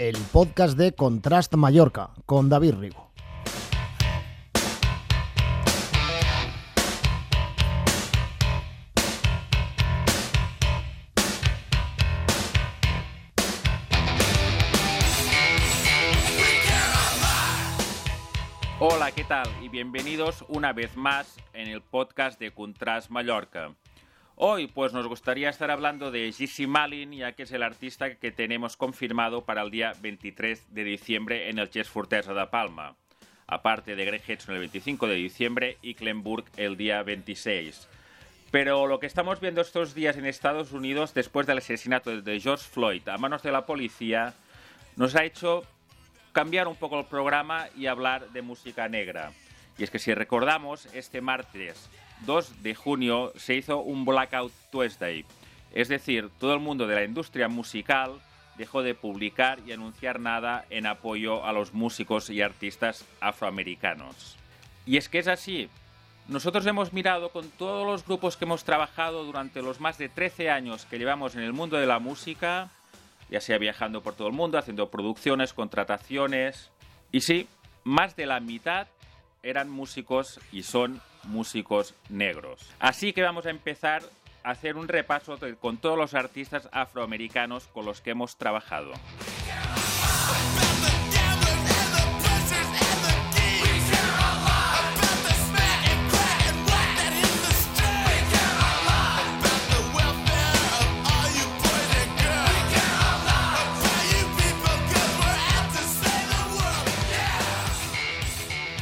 el podcast de Contrast Mallorca con David Rigo. Hola, ¿qué tal? Y bienvenidos una vez más en el podcast de Contrast Mallorca. Hoy pues nos gustaría estar hablando de Gissi Malin, ya que es el artista que tenemos confirmado para el día 23 de diciembre en el Jazz Fortesa de Palma, aparte de Greg Hedson el 25 de diciembre y Clenburg el día 26. Pero lo que estamos viendo estos días en Estados Unidos después del asesinato de George Floyd a manos de la policía nos ha hecho cambiar un poco el programa y hablar de música negra. Y es que si recordamos, este martes 2 de junio se hizo un Blackout Tuesday. Es decir, todo el mundo de la industria musical dejó de publicar y anunciar nada en apoyo a los músicos y artistas afroamericanos. Y es que es así. Nosotros hemos mirado con todos los grupos que hemos trabajado durante los más de 13 años que llevamos en el mundo de la música, ya sea viajando por todo el mundo, haciendo producciones, contrataciones. Y sí, más de la mitad eran músicos y son músicos negros. Así que vamos a empezar a hacer un repaso con todos los artistas afroamericanos con los que hemos trabajado.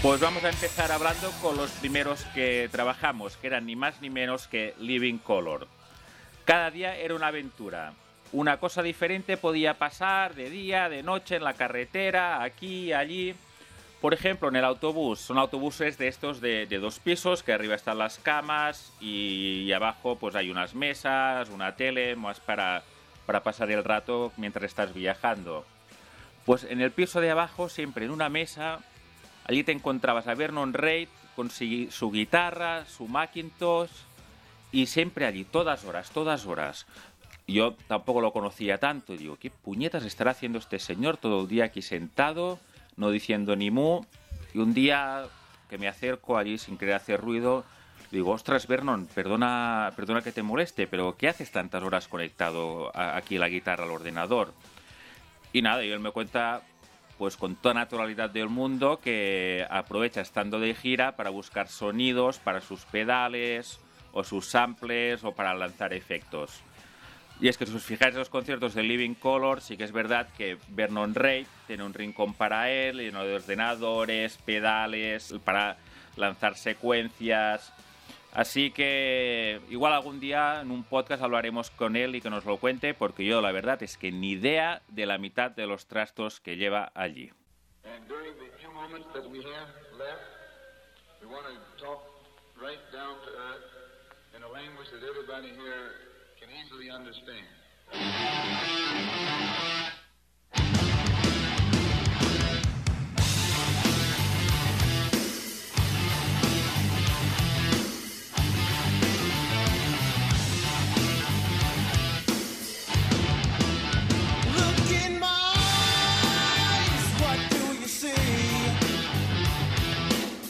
Pues vamos a empezar hablando con los primeros que trabajamos, que eran ni más ni menos que Living Color. Cada día era una aventura. Una cosa diferente podía pasar de día, de noche, en la carretera, aquí, allí. Por ejemplo, en el autobús. Son autobuses de estos de, dos pisos, que arriba están las camas y, abajo pues hay unas mesas, una tele, más para, para pasar el rato mientras estás viajando. Pues en el piso de abajo, siempre en una mesa, Allí te encontrabas a Vernon Reid con su guitarra, su Macintosh y siempre allí, todas horas, todas horas. Yo tampoco lo conocía tanto digo, ¿qué puñetas estará haciendo este señor todo el día aquí sentado, no diciendo ni mu? Y un día que me acerco allí sin querer hacer ruido, digo, ostras, Vernon, perdona, perdona que te moleste, pero ¿qué haces tantas horas conectado aquí la guitarra al ordenador? Y nada, y él me cuenta pues con toda naturalidad del mundo que aprovecha estando de gira para buscar sonidos para sus pedales o sus samples o para lanzar efectos. Y es que si os fijáis en los conciertos de Living Color, sí que es verdad que Vernon Reid tiene un rincón para él, lleno de ordenadores, pedales, para lanzar secuencias, Así que igual algún día en un podcast hablaremos con él y que nos lo cuente, porque yo la verdad es que ni idea de la mitad de los trastos que lleva allí.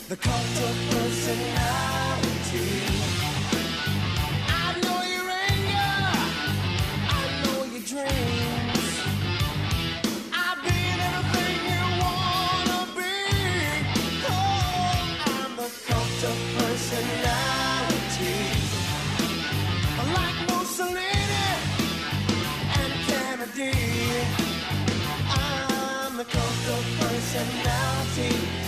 The cult of personality. I know your anger. I know your dreams. I've been everything you wanna be. Oh, I'm the cult of personality. Like Mussolini and Kennedy. I'm the cult of personality.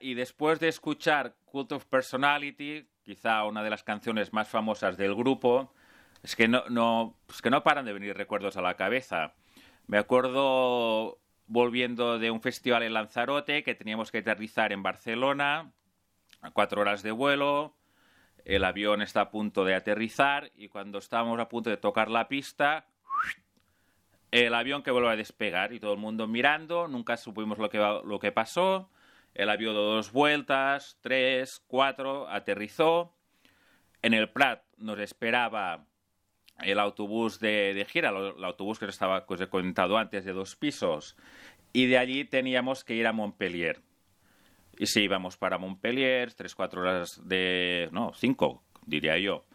Y después de escuchar Cult of Personality, quizá una de las canciones más famosas del grupo, es que no, no, es que no paran de venir recuerdos a la cabeza. Me acuerdo volviendo de un festival en Lanzarote que teníamos que aterrizar en Barcelona, a cuatro horas de vuelo, el avión está a punto de aterrizar y cuando estábamos a punto de tocar la pista, el avión que vuelve a despegar y todo el mundo mirando, nunca supimos lo que, lo que pasó el avión dio dos vueltas, tres, cuatro, aterrizó. En el Prat nos esperaba el autobús de, gira, el autobús que estaba que antes, de dos pisos. Y de allí teníamos que ir a Montpellier. Y sí, íbamos para Montpellier, tres, cuatro horas de... no, cinco, diría yo,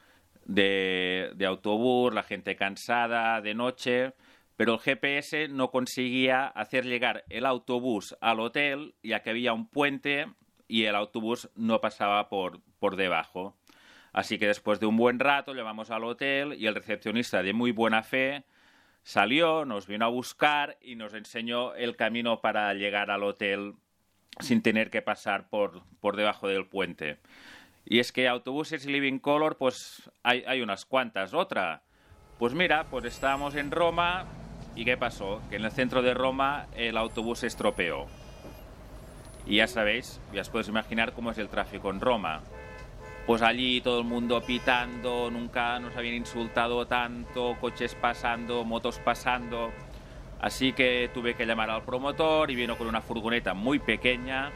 de, de autobús, la gente cansada, de noche pero el GPS no conseguía hacer llegar el autobús al hotel, ya que había un puente y el autobús no pasaba por, por debajo. Así que después de un buen rato llevamos al hotel y el recepcionista de muy buena fe salió, nos vino a buscar y nos enseñó el camino para llegar al hotel sin tener que pasar por, por debajo del puente. Y es que autobuses Living Color, pues hay, hay unas cuantas. Otra, pues mira, pues estábamos en Roma, ¿Y qué pasó? Que en el centro de Roma el autobús se estropeó. Y ya sabéis, ya os podéis imaginar cómo es el tráfico en Roma. Pues allí todo el mundo pitando, nunca nos habían insultado tanto, coches pasando, motos pasando. Así que tuve que llamar al promotor y vino con una furgoneta muy pequeña.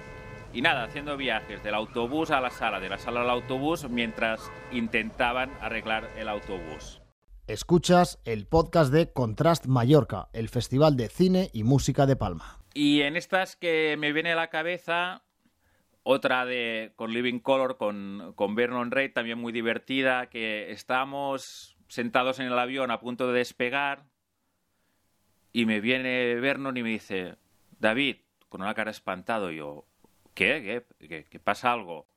Y nada, haciendo viajes del autobús a la sala, de la sala al autobús, mientras intentaban arreglar el autobús. Escuchas el podcast de Contrast Mallorca, el Festival de Cine y Música de Palma. Y en estas que me viene a la cabeza, otra de con Living Color, con, con Vernon Reid, también muy divertida, que estamos sentados en el avión a punto de despegar y me viene Vernon y me dice, David, con una cara espantado, yo, ¿qué? ¿Qué? ¿Qué, qué pasa algo?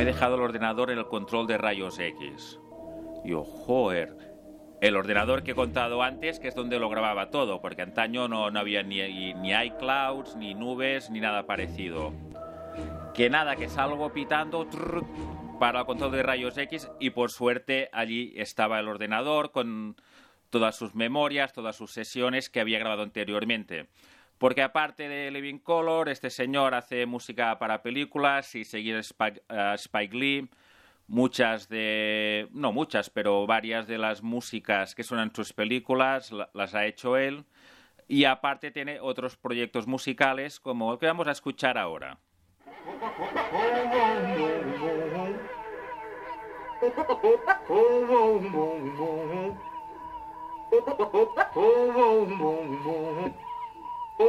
Me he dejado el ordenador en el control de rayos X. Yo, joder. el ordenador que he contado antes, que es donde lo grababa todo, porque antaño no, no había ni, ni iClouds, ni nubes, ni nada parecido. Que nada, que salgo pitando para el control de rayos X y por suerte allí estaba el ordenador con todas sus memorias, todas sus sesiones que había grabado anteriormente. Porque aparte de Living Color, este señor hace música para películas y seguir Spike, uh, Spike Lee. Muchas de. No muchas, pero varias de las músicas que suenan en sus películas las ha hecho él. Y aparte tiene otros proyectos musicales como el que vamos a escuchar ahora. Oh,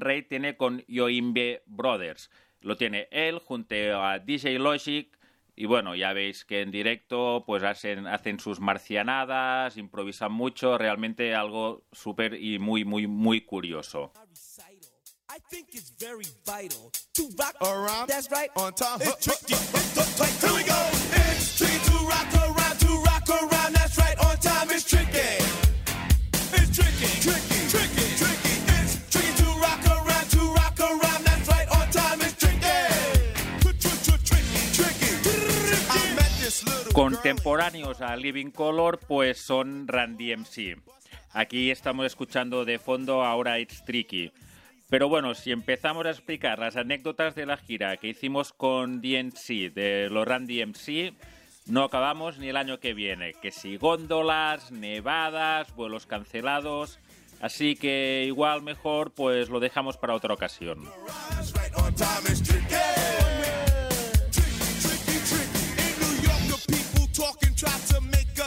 Rey tiene con Yoimbe Brothers. Lo tiene él junto a DJ Logic. Y bueno, ya veis que en directo pues hacen, hacen sus marcianadas, improvisan mucho, realmente algo súper y muy, muy, muy curioso. I think it's very vital to rock around. That's right. On time. It's tricky. Here we go. Contemporáneos a Living Color, pues son Randy MC. Aquí estamos escuchando de fondo ahora It's Tricky. Pero bueno, si empezamos a explicar las anécdotas de la gira que hicimos con DNC, de los Randy MC, no acabamos ni el año que viene. Que si góndolas, nevadas, vuelos cancelados. Así que igual mejor pues lo dejamos para otra ocasión.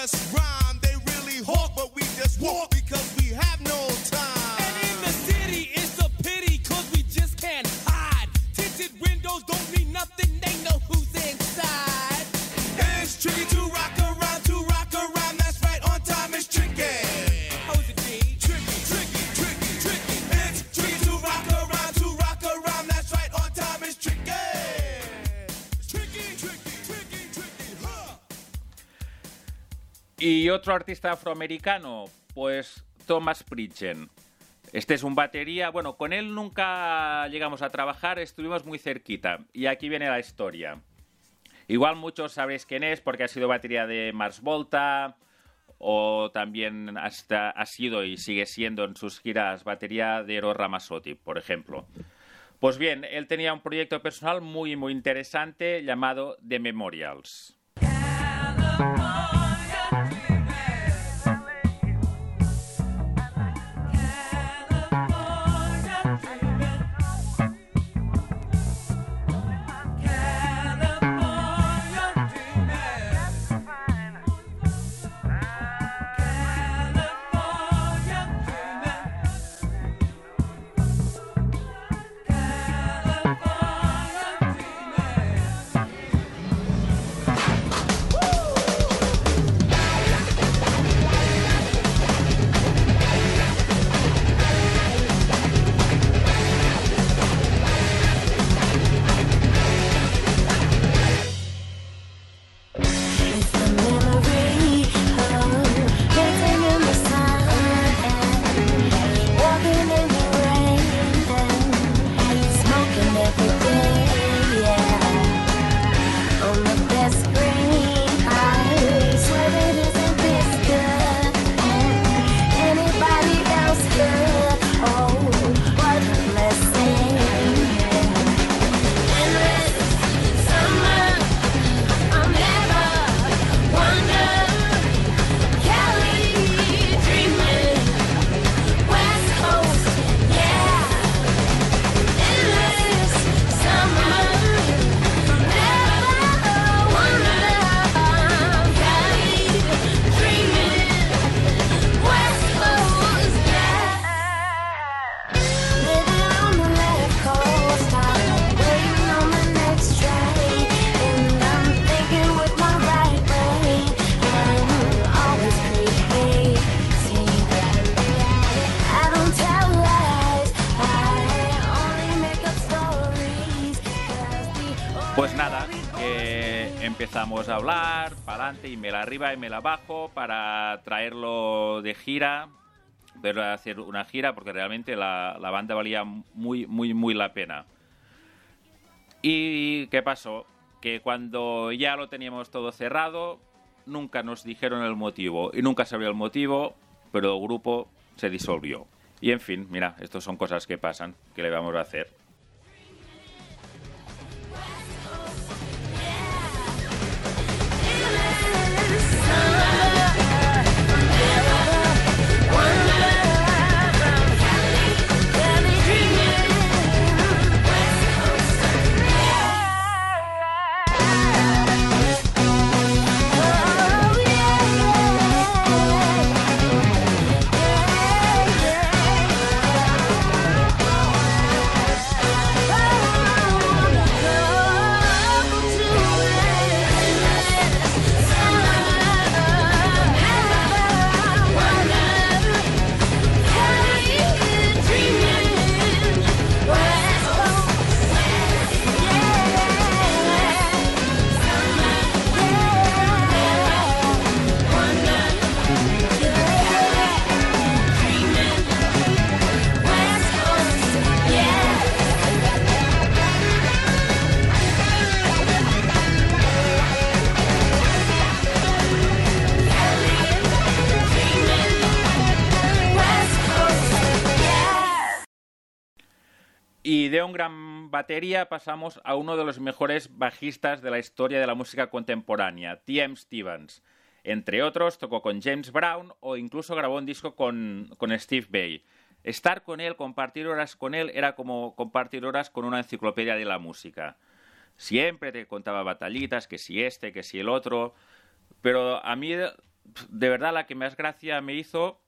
just rhyme. They really hawk, but we just walk. Y otro artista afroamericano, pues Thomas Pridgen. Este es un batería, bueno, con él nunca llegamos a trabajar, estuvimos muy cerquita. Y aquí viene la historia. Igual muchos sabréis quién es porque ha sido batería de Mars Volta o también hasta ha sido y sigue siendo en sus giras batería de Eros Ramazzotti, por ejemplo. Pues bien, él tenía un proyecto personal muy muy interesante llamado The Memorials. Gira, verlo hacer una gira, porque realmente la, la banda valía muy, muy, muy la pena. ¿Y qué pasó? Que cuando ya lo teníamos todo cerrado, nunca nos dijeron el motivo, y nunca sabía el motivo, pero el grupo se disolvió. Y en fin, mira, estas son cosas que pasan, que le vamos a hacer. Batería pasamos a uno de los mejores bajistas de la historia de la música contemporánea, T.M. Stevens. Entre otros, tocó con James Brown o incluso grabó un disco con, con Steve Bay. Estar con él, compartir horas con él, era como compartir horas con una enciclopedia de la música. Siempre te contaba batallitas, que si este, que si el otro. Pero a mí, de verdad, la que más gracia me hizo,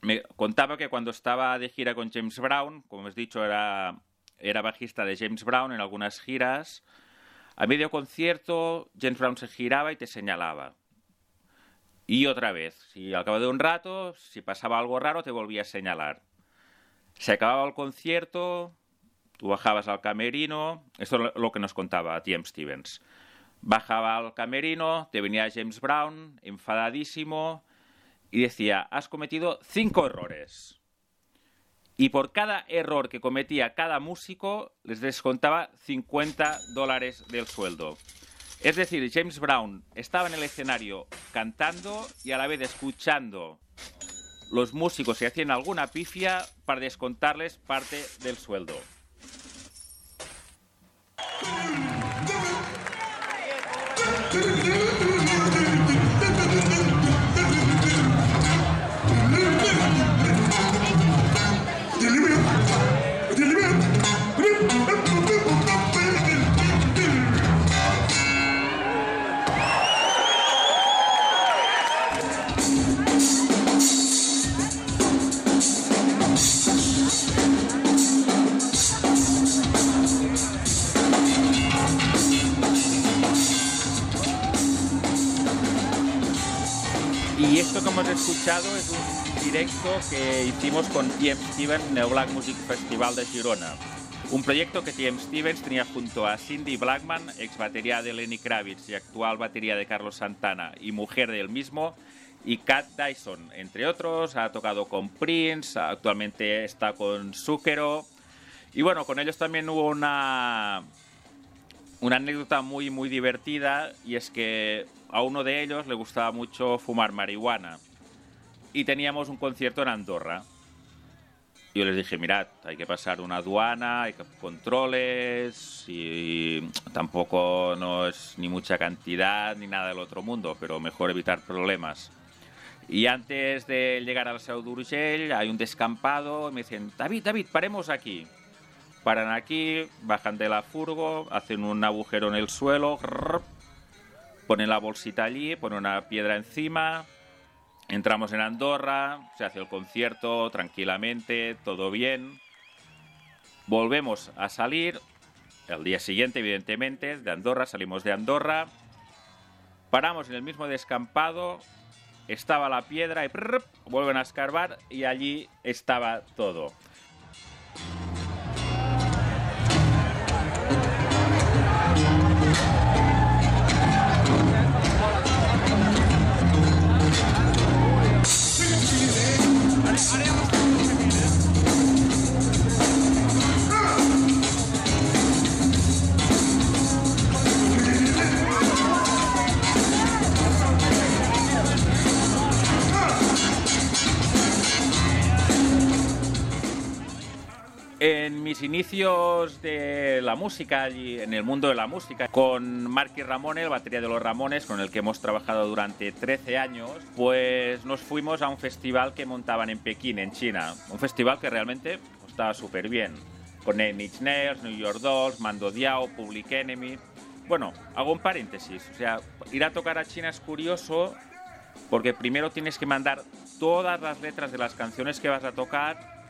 me contaba que cuando estaba de gira con James Brown, como os dicho, era, era bajista de James Brown en algunas giras, a medio concierto James Brown se giraba y te señalaba. Y otra vez, si al cabo de un rato, si pasaba algo raro, te volvía a señalar. Se acababa el concierto, tú bajabas al camerino, esto es lo que nos contaba Tim Stevens. Bajaba al camerino, te venía James Brown, enfadadísimo, y decía, has cometido cinco errores. Y por cada error que cometía cada músico, les descontaba 50 dólares del sueldo. Es decir, James Brown estaba en el escenario cantando y a la vez escuchando los músicos si hacían alguna pifia para descontarles parte del sueldo. Hemos escuchado es un directo que hicimos con T.M. Stevens en el Black Music Festival de Girona. Un proyecto que T.M. Stevens tenía junto a Cindy Blackman, ex batería de Lenny Kravitz y actual batería de Carlos Santana y mujer del mismo, y Kat Dyson, entre otros. Ha tocado con Prince, actualmente está con Zucchero. Y bueno, con ellos también hubo una, una anécdota muy, muy divertida y es que a uno de ellos le gustaba mucho fumar marihuana y teníamos un concierto en Andorra. Yo les dije, mirad, hay que pasar una aduana, hay controles y tampoco no es ni mucha cantidad ni nada del otro mundo, pero mejor evitar problemas. Y antes de llegar al Seu d'Urgell hay un descampado y me dicen, David, David, paremos aquí. Paran aquí, bajan de la furgo, hacen un agujero en el suelo, ponen la bolsita allí, ponen una piedra encima, entramos en Andorra, se hace el concierto tranquilamente, todo bien. Volvemos a salir, el día siguiente evidentemente, de Andorra, salimos de Andorra, paramos en el mismo descampado, estaba la piedra y vuelven a escarbar y allí estaba todo. En mis inicios de la música, y en el mundo de la música, con Marky Ramone, el batería de los Ramones, con el que hemos trabajado durante 13 años, pues nos fuimos a un festival que montaban en Pekín, en China. Un festival que realmente estaba súper bien. Con Nine Nails, New York Dolls, Mando Diao, Public Enemy. Bueno, hago un paréntesis. O sea, ir a tocar a China es curioso porque primero tienes que mandar todas las letras de las canciones que vas a tocar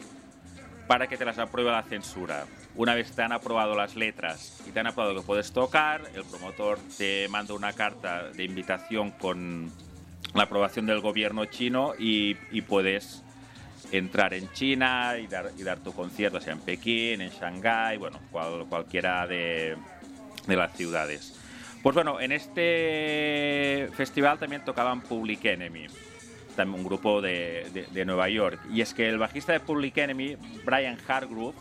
para que te las apruebe la censura. Una vez te han aprobado las letras y te han aprobado que puedes tocar, el promotor te manda una carta de invitación con la aprobación del gobierno chino y, puedes entrar en China y dar, y dar tu concierto, sea en Pekín, en Shanghái, bueno, cualquiera de, de las ciudades. Pues bueno, en este festival también tocaban Public Enemy un grupo de, de, Nueva York. Y es que el bajista de Public Enemy, Brian Hargrove,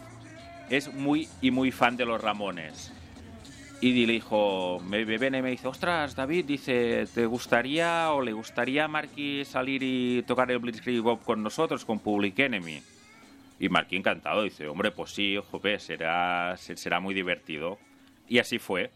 es muy y muy fan de los Ramones. Y dijo, me viene y me dice, ostras, David, dice, ¿te gustaría o le gustaría a Marky salir y tocar el Blitzkrieg Bob con nosotros, con Public Enemy? Y Marky encantado, dice, hombre, pues sí, jope, será, será muy divertido. Y así fue.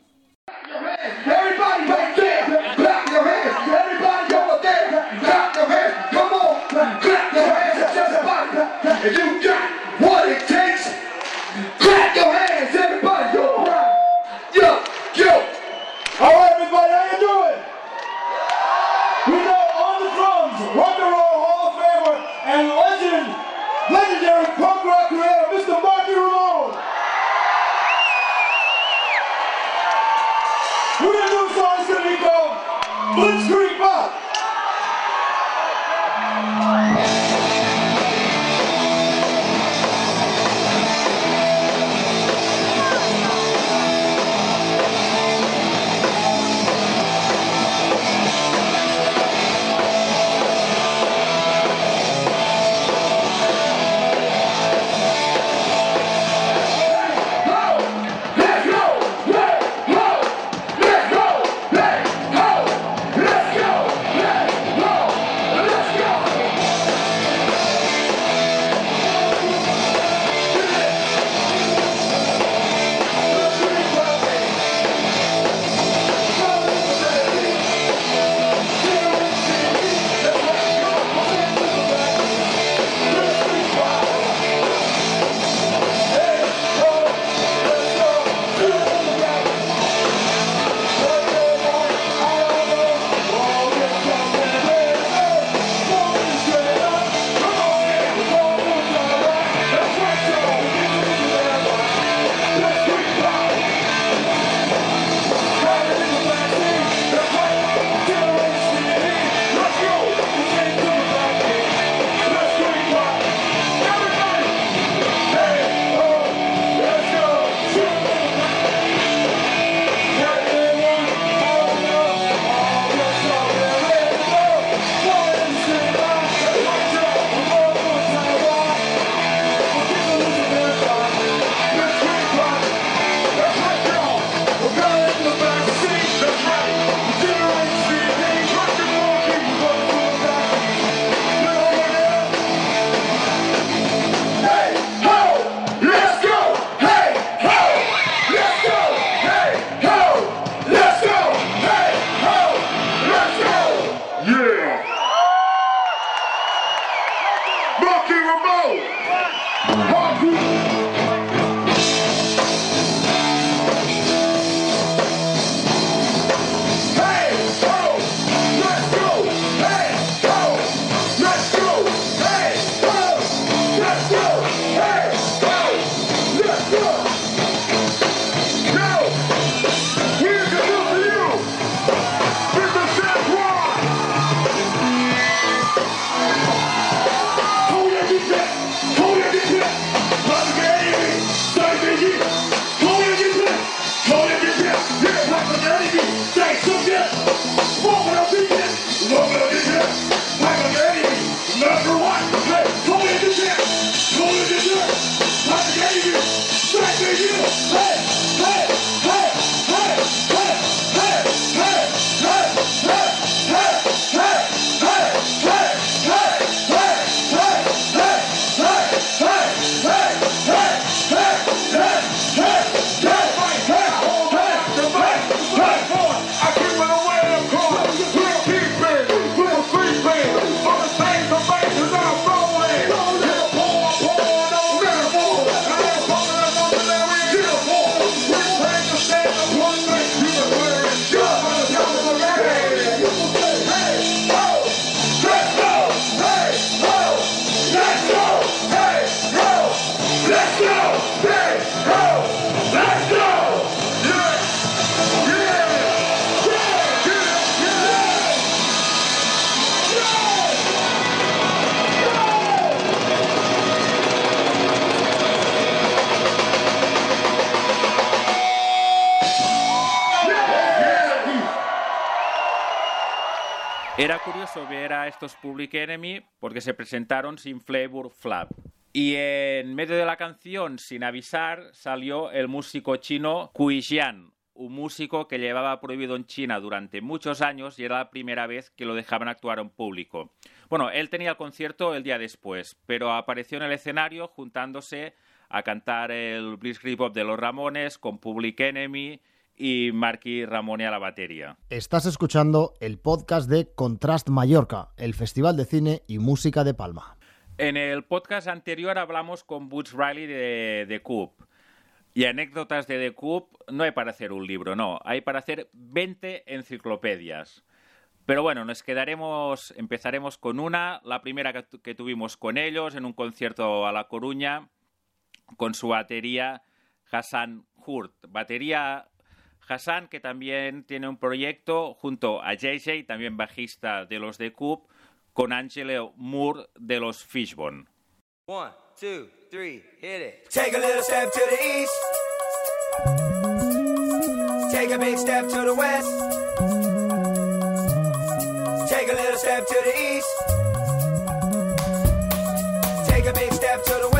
Se presentaron sin Flavor Flap. Y en medio de la canción, sin avisar, salió el músico chino Kui Jian, un músico que llevaba prohibido en China durante muchos años y era la primera vez que lo dejaban actuar en público. Bueno, él tenía el concierto el día después, pero apareció en el escenario juntándose a cantar el Blitzkrieg Pop de los Ramones con Public Enemy y Marky Ramone a la batería. Estás escuchando el podcast de Contrast Mallorca, el Festival de Cine y Música de Palma. En el podcast anterior hablamos con Butch Riley de The Coop. Y anécdotas de The Coop no hay para hacer un libro, no, hay para hacer 20 enciclopedias. Pero bueno, nos quedaremos, empezaremos con una, la primera que, que tuvimos con ellos en un concierto a La Coruña, con su batería Hassan Hurt. Batería Hassan, que también tiene un proyecto junto a JJ, también bajista de los The Coop, con Angelo Moore de los Fishbone. One, two, three, hit it. Take a little step to the east. Take a big step to the west. Take a little step to the east. Take a big step to the west.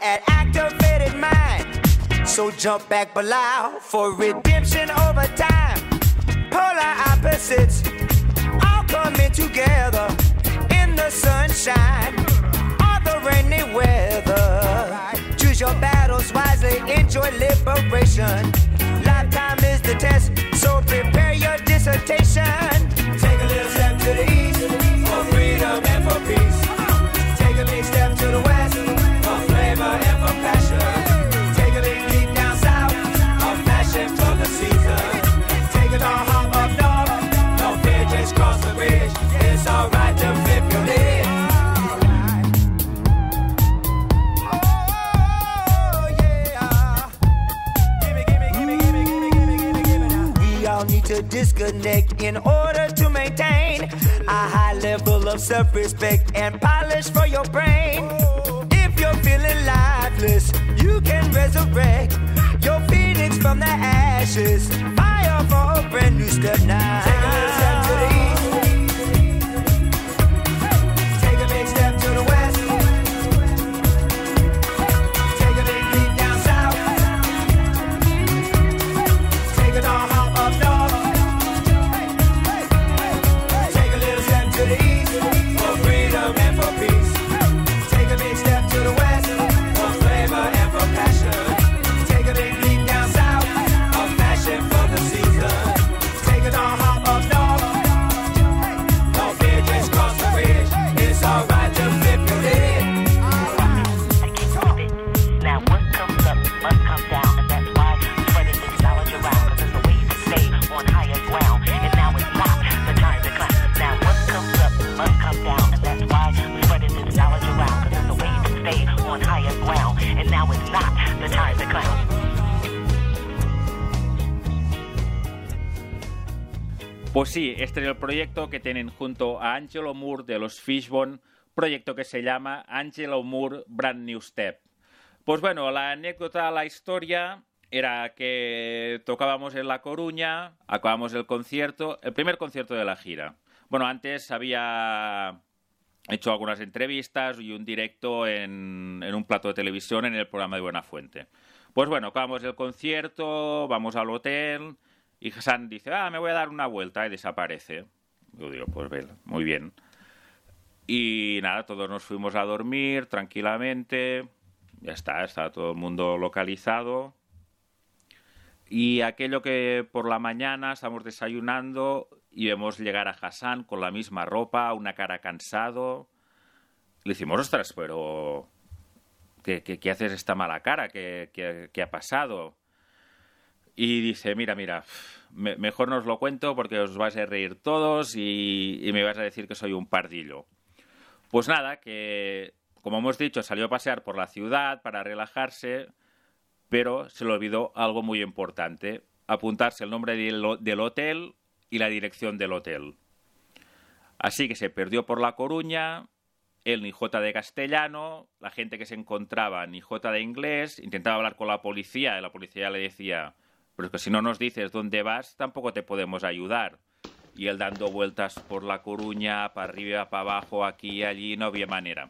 An activated mind. So jump back below for redemption over time. Polar opposites all coming together in the sunshine or the rainy weather. Choose your battles wisely, enjoy liberation. Lifetime is the test, so prepare your dissertation. Take a little step to the east to disconnect in order to maintain a high level of self respect and polish for your brain. If you're feeling lifeless, you can resurrect your phoenix from the ashes. Fire for a brand new step now. El proyecto que tienen junto a Angelo Moore de los Fishbone, proyecto que se llama Angelo Moore Brand New Step. Pues bueno, la anécdota, la historia era que tocábamos en La Coruña, acabamos el concierto, el primer concierto de la gira. Bueno, antes había hecho algunas entrevistas y un directo en, en un plato de televisión en el programa de Buenafuente. Pues bueno, acabamos el concierto, vamos al hotel y Hassan dice, ah, me voy a dar una vuelta y desaparece. Yo digo, pues muy bien. Y nada, todos nos fuimos a dormir tranquilamente. Ya está, está todo el mundo localizado. Y aquello que por la mañana estamos desayunando y vemos llegar a Hassan con la misma ropa, una cara cansado. Le decimos, ostras, pero ¿qué, qué, qué haces esta mala cara? ¿Qué, qué, qué ha pasado? Y dice, mira, mira, me- mejor no os lo cuento porque os vais a reír todos y, y me vais a decir que soy un pardillo. Pues nada, que como hemos dicho, salió a pasear por la ciudad para relajarse, pero se le olvidó algo muy importante, apuntarse el nombre del, ho- del hotel y la dirección del hotel. Así que se perdió por La Coruña, él ni jota de castellano, la gente que se encontraba ni jota de inglés, intentaba hablar con la policía y la policía le decía, pero es que si no nos dices dónde vas, tampoco te podemos ayudar. Y él dando vueltas por La Coruña, para arriba, para abajo, aquí y allí, no había manera.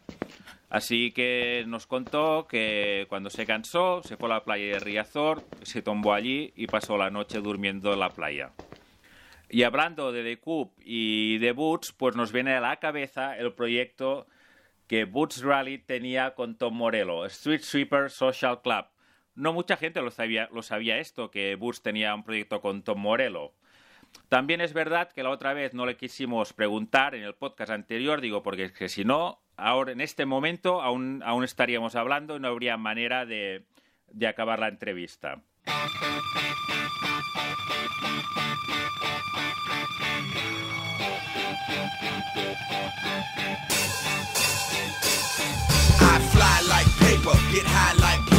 Así que nos contó que cuando se cansó, se fue a la playa de Riazor, se tumbó allí y pasó la noche durmiendo en la playa. Y hablando de The Coop y de Boots, pues nos viene a la cabeza el proyecto que Boots Rally tenía con Tom Morello, Street Sweeper Social Club. No mucha gente lo sabía, lo sabía esto, que Boots tenía un proyecto con Tom Morello. También es verdad que la otra vez no le quisimos preguntar en el podcast anterior, digo, porque es que si no, ahora en este momento aún, aún estaríamos hablando y no habría manera de, de acabar la entrevista. I fly like paper, get high like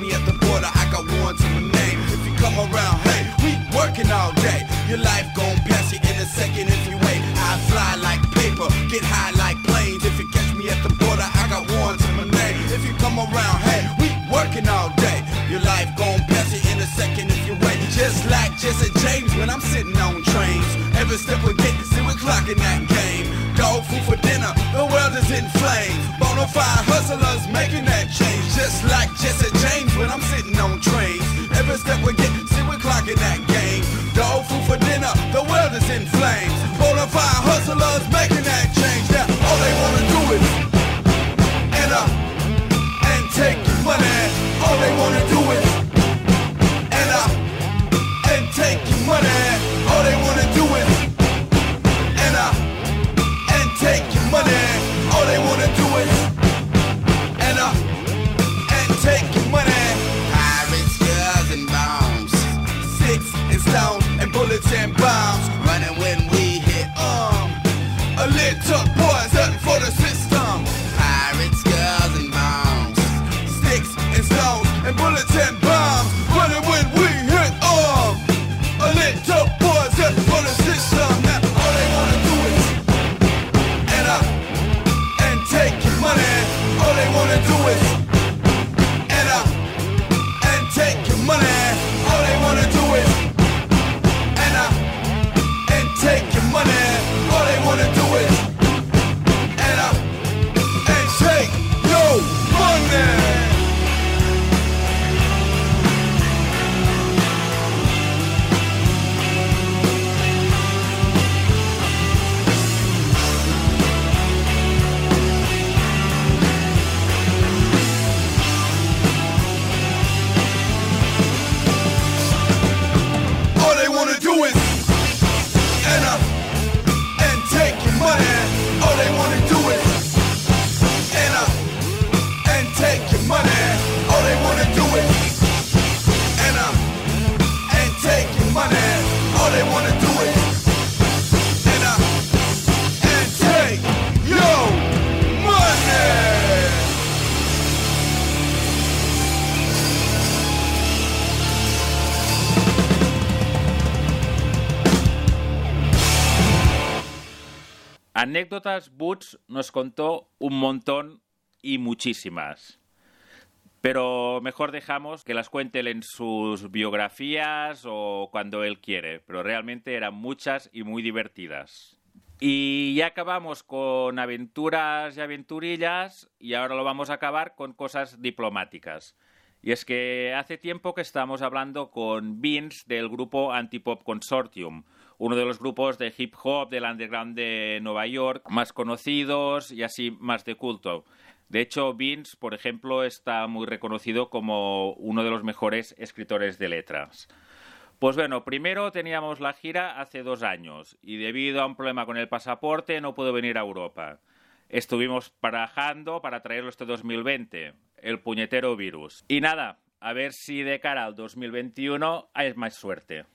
me at the border, I got one to my name. If you come around, hey, we working all day. Your life gon' pass you in a second if you wait. I fly like paper, get high like planes. If you catch me at the border, I got one to my name. If you come around, hey, we working all day. Your life gon' pass you in a second. Just like Jesse James when I'm sitting on trains. Every step we get, see we're clocking that game. Dog food for dinner, the world is in flames. Bonafide hustlers making that change. Just like Jesse James when I'm sitting on trains. Every step we get, see we're clocking that game. Dog food for dinner, the world is in flames. Bonafide hustlers making bullets and bombs. Running when we hit um. A little Anécdotas, Boots nos contó un montón y muchísimas. Pero mejor dejamos que las cuente él en sus biografías o cuando él quiere. Pero realmente eran muchas y muy divertidas. Y ya acabamos con aventuras y aventurillas y ahora lo vamos a acabar con cosas diplomáticas. Y es que hace tiempo que estamos hablando con Vince del grupo Antipop Consortium, uno de los grupos de hip hop del underground de Nueva York más conocidos y así más de culto. De hecho, Vince, por ejemplo, está muy reconocido como uno de los mejores escritores de letras. Pues bueno, primero teníamos la gira hace dos años y debido a un problema con el pasaporte no pudo venir a Europa. estuvimos barajando para traerlo este 2020, el puñetero virus. Y nada, a ver si de cara al 2021 hay más suerte.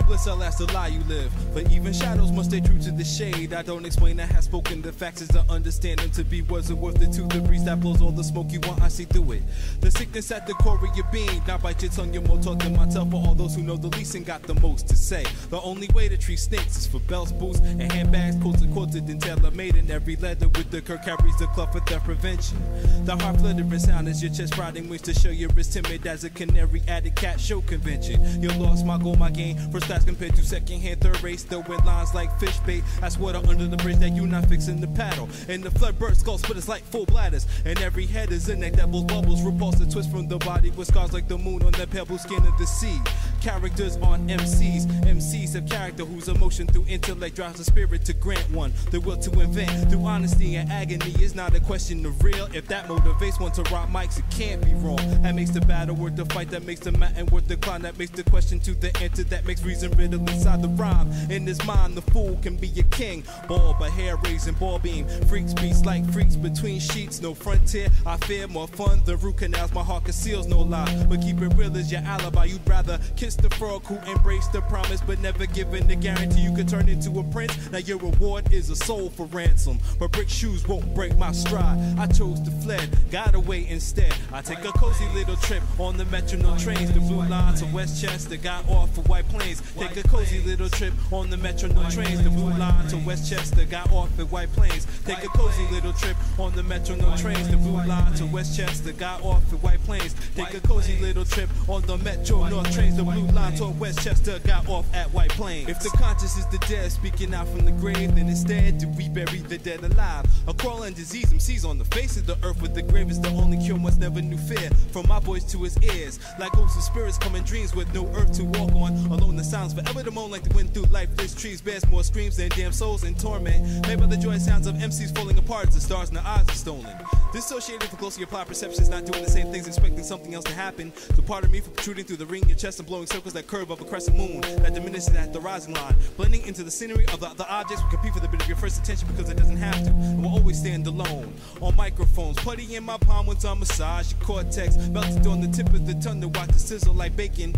Can bliss our last a lie you live. But even shadows must stay true to the shade. I don't explain, I have spoken. The facts is to understand them to be wasn't worth it to the breeze that blows all the smoke you want. I see through it. The sickness at the core of your being. Not bite your tongue, you're more talk than myself. For all those who know the least and got the most to say. The only way to treat snakes is for belts, boots, and handbags. And quilted and tailor made in every leather with the curve carries the club for theft prevention. The heart fluttering sound is your chest riding wings to show you're as timid as a canary at a cat show convention. You lost my goal, my game. First class compared to second hand, third race. With lines like fish bait. That's water under the bridge that you not fixing the paddle. And the flood bursts, skulls, but it's like full bladders. And every head is neck that blows bubbles. Repulse and twist from the body with scars like the moon on the pebble skin of the sea. Characters on MCs. MCs have character whose emotion through intellect drives the spirit to grant one. The will to invent through honesty and agony is not a question of real. If that motivates one to rock mics, it can't be wrong. That makes the battle worth the fight. That makes the mountain worth the climb. That makes the question to the answer. That makes reason riddle inside the rhyme. In his mind, the fool can be a king. Ball, but hair raising ball beam. Freaks beats like freaks between sheets. No frontier. I fear more fun. The root canals my heart conceals no lie. But keep it real is your alibi. You'd rather kiss the frog who embraced the promise, but never given the guarantee you could turn into a prince. Now your reward is a soul for ransom. But brick shoes won't break my stride. I chose to fled, got away instead. I take a cozy little trip on the metronome trains. The blue line to Westchester, got off for White Plains. Take a cozy little trip on the metronome trains. The blue line to Westchester, got off at White Plains. Take a cozy little trip on the metronome trains. The blue line to Westchester, got off at White Plains. Take a cozy little trip on the Metro North trains. The blue line to Westchester, got off at White Plains. If the conscious is the dead speaking out from the grave, then instead do we bury the dead alive? A crawling disease, MCs on the face of the earth with the grave is the only cure. Once never knew fear. From my voice to his ears, like ghosts and spirits coming dreams with no earth to walk on. Alone the sounds forever to moan like the wind through lifeless trees. Bears more screams than damn souls in torment. Made by the joy sounds of MCs falling apart as the stars in the eyes are stolen. Dissociated from closely applied perceptions, not doing the same things, expecting something else to happen. So pardon me for protruding through the ring in your chest and blowing circles that curve of a crescent moon that diminishes at the rising line. Blending into the scenery of the other objects, we compete for the bit of your first attention because it doesn't have to. And we'll always stand alone on microphones. Putty in my palm once I massage your cortex. Melted on the tip of the tongue to watch the sizzle like bacon.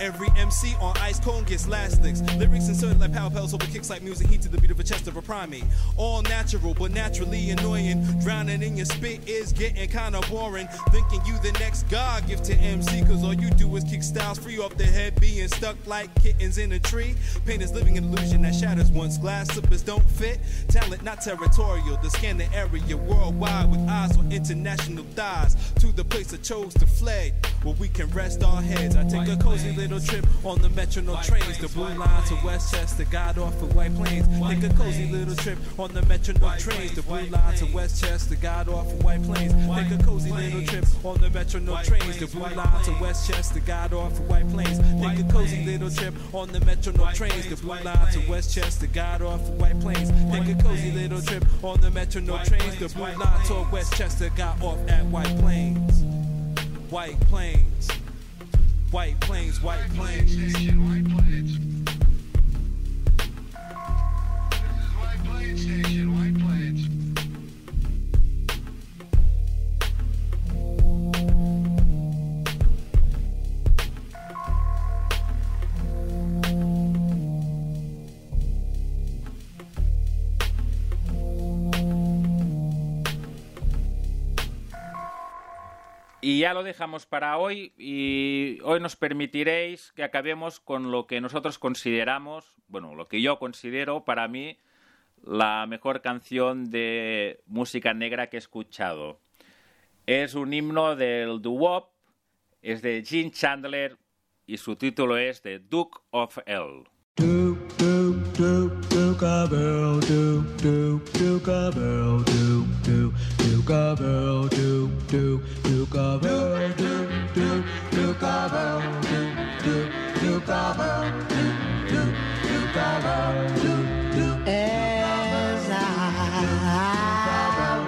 Every MC on ice cone gets last licks. Lyrics inserted like power pells over kicks like music heat to the beat of a chest of a primate. All natural, but naturally annoying. Drowning in your spit is getting kinda boring. Thinking you the next God gift to MC, cause all you do is kick styles free off the head, being stuck like kittens in a tree. Pain is living an illusion that shatters once glass slippers don't fit. Talent not territorial, to scan the area worldwide with eyes on international thighs. To the place I chose to fled, where we can rest our heads. I take a cozy little trip on the metronome trains. The blue line to Westchester, got off at White Plains. Take a cozy little trip on the metronome trains. The blue line to Westchester, got off at White Plains. Take a cozy little trip on the metronome trains. The blue line to Westchester, got off at White Plains. Take a cozy little trip on the metronome trains. The blue line to Westchester, got off at White Plains. Take a cozy little trip on the metronome trains. The blue line to Westchester, got off at White Plains. White Plains. White Plains, White Plains. Y ya lo dejamos para hoy y hoy nos permitiréis que acabemos con lo que nosotros consideramos, bueno, lo que yo considero para mí la mejor canción de música negra que he escuchado. Es un himno del doo-wop, es de Gene Chandler y su título es The Duke of L. Duke of Earl, Duke, Duke, Duke of Earl, Duke, Duke, Duke of Earl, Duke, Duke, Duke of Earl, Duke, Duke, Duke of Earl, Duke, Duke. As I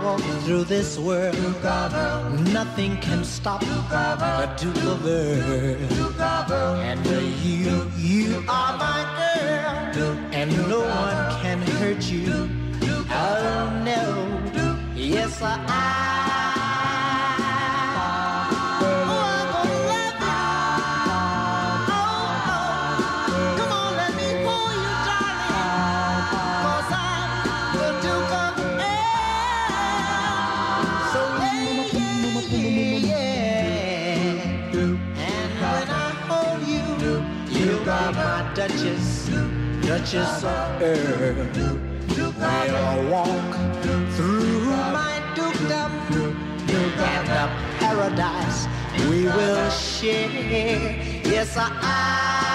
walk through this world, nothing can stop a Duke of Earl. And uh, you, you are my girl, and no one can hurt you. Oh no, yes I. Oh, oh, oh. Come on, let me pull you, I'm the Duke of. So yeah, yeah. And when I hold you, you are my Duchess, Duchess of Earl. We'll walk through paradise we will share. Yes, I.